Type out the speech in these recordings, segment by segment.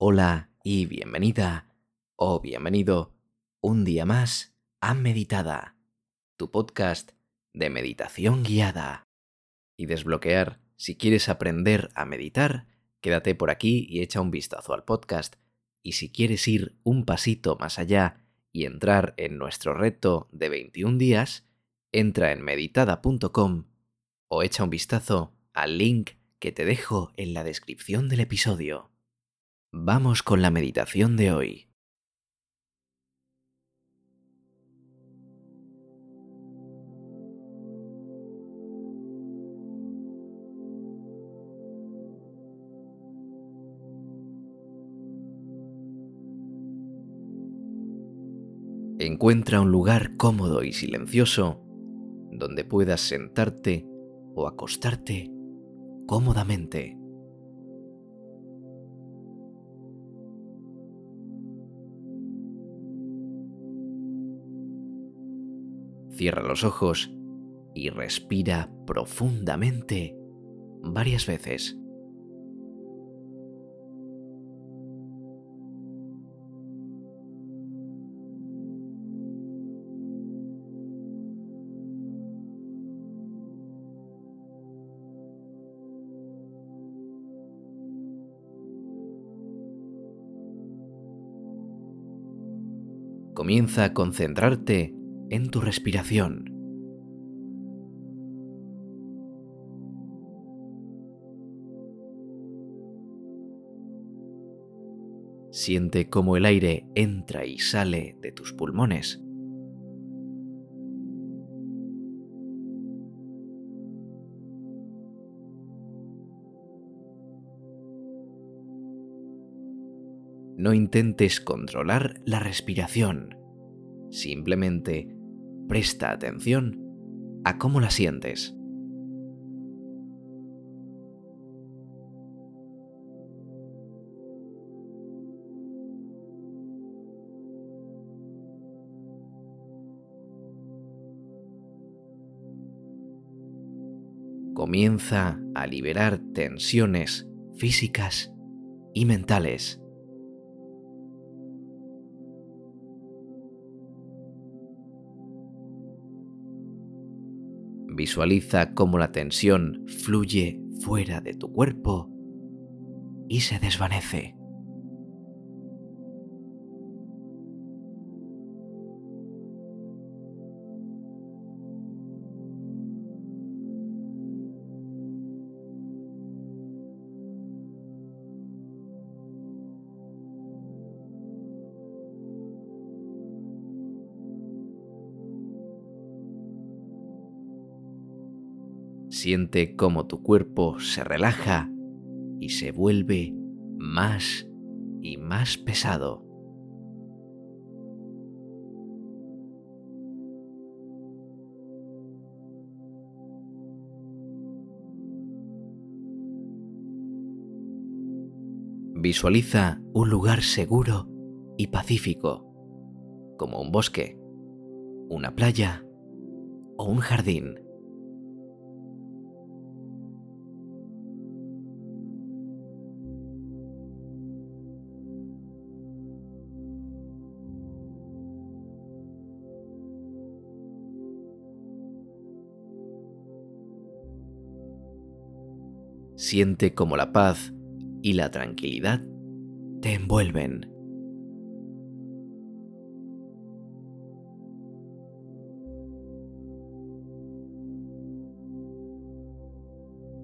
Hola y bienvenida o bienvenido un día más a Meditada, tu podcast de meditación guiada. Y desbloquear, si quieres aprender a meditar, quédate por aquí y echa un vistazo al podcast. Y si quieres ir un pasito más allá y entrar en nuestro reto de 21 días, entra en meditada.com o echa un vistazo al link que te dejo en la descripción del episodio. Vamos con la meditación de hoy. Encuentra un lugar cómodo y silencioso donde puedas sentarte o acostarte cómodamente. Cierra los ojos y respira profundamente varias veces. Comienza a concentrarte en tu respiración. Siente cómo el aire entra y sale de tus pulmones. No intentes controlar la respiración. Simplemente presta atención a cómo la sientes. Comienza a liberar tensiones físicas y mentales. Visualiza cómo la tensión fluye fuera de tu cuerpo y se desvanece. Siente cómo tu cuerpo se relaja y se vuelve más y más pesado. Visualiza un lugar seguro y pacífico, como un bosque, una playa o un jardín. Siente como la paz y la tranquilidad te envuelven.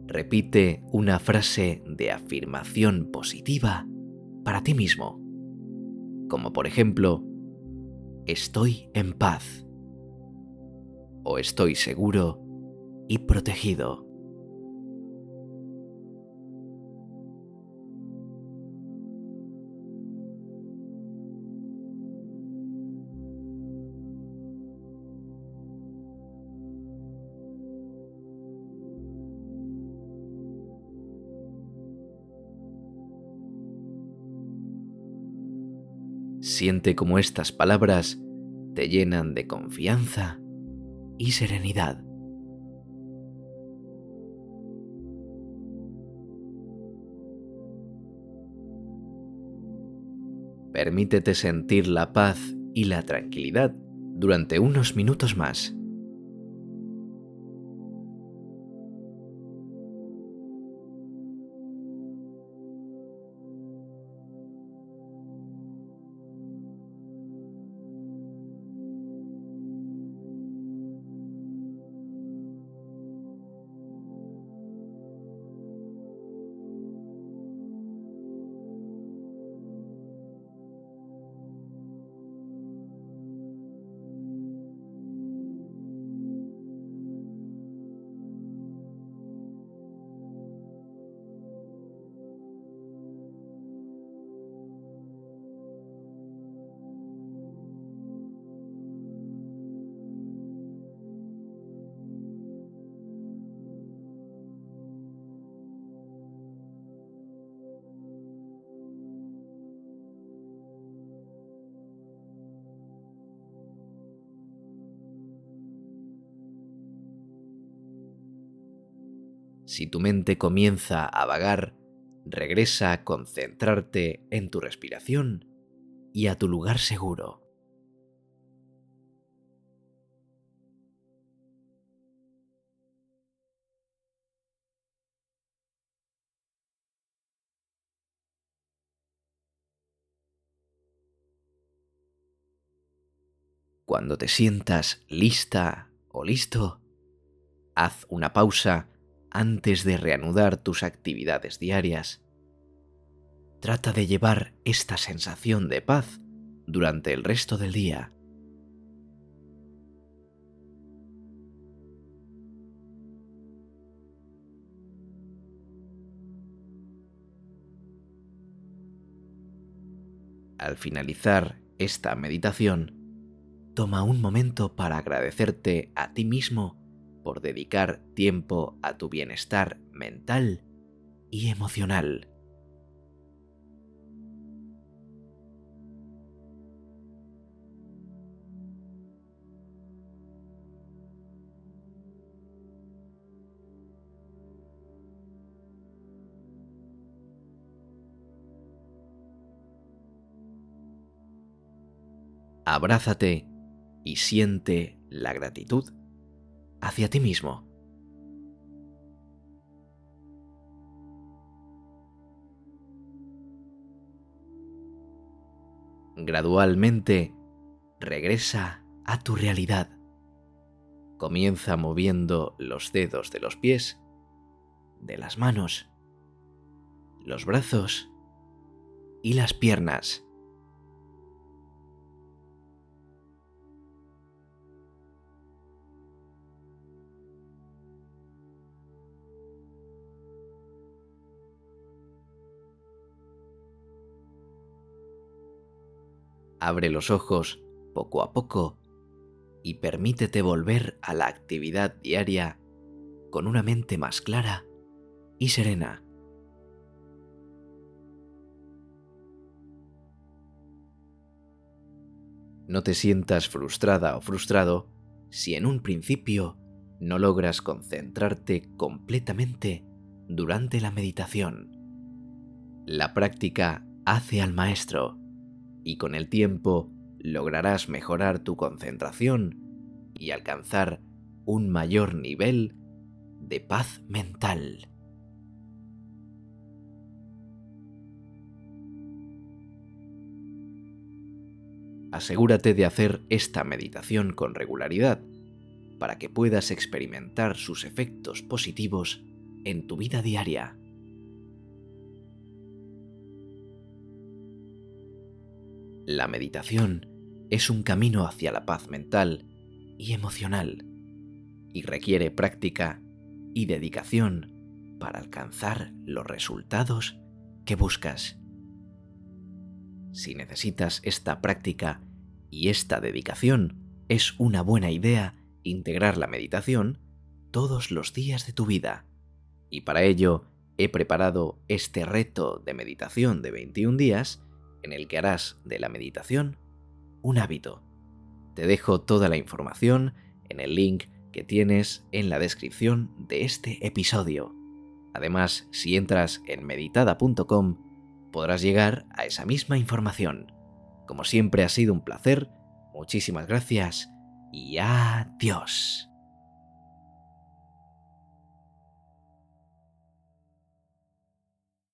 Repite una frase de afirmación positiva para ti mismo, como por ejemplo, estoy en paz o estoy seguro y protegido. Siente como estas palabras te llenan de confianza y serenidad. permítete sentir la paz y la tranquilidad durante unos minutos más. Si tu mente comienza a vagar, regresa a concentrarte en tu respiración y a tu lugar seguro. Cuando te sientas lista o listo, haz una pausa antes de reanudar tus actividades diarias. Trata de llevar esta sensación de paz durante el resto del día. Al finalizar esta meditación, toma un momento para agradecerte a ti mismo por dedicar tiempo a tu bienestar mental y emocional. Abrázate y siente la gratitud hacia ti mismo. Gradualmente regresa a tu realidad. Comienza moviendo los dedos de los pies, de las manos, los brazos y las piernas. Abre los ojos poco a poco y permítete volver a la actividad diaria con una mente más clara y serena. No te sientas frustrada o frustrado si en un principio no logras concentrarte completamente durante la meditación. La práctica hace al maestro y con el tiempo lograrás mejorar tu concentración y alcanzar un mayor nivel de paz mental. Asegúrate de hacer esta meditación con regularidad para que puedas experimentar sus efectos positivos en tu vida diaria. La meditación es un camino hacia la paz mental y emocional y requiere práctica y dedicación para alcanzar los resultados que buscas. Si necesitas esta práctica y esta dedicación, es una buena idea integrar la meditación todos los días de tu vida. Y para ello he preparado este reto de meditación de 21 días en el que harás de la meditación un hábito. Te dejo toda la información en el link que tienes en la descripción de este episodio. Además, si entras en meditada.com, podrás llegar a esa misma información. Como siempre ha sido un placer, muchísimas gracias y adiós.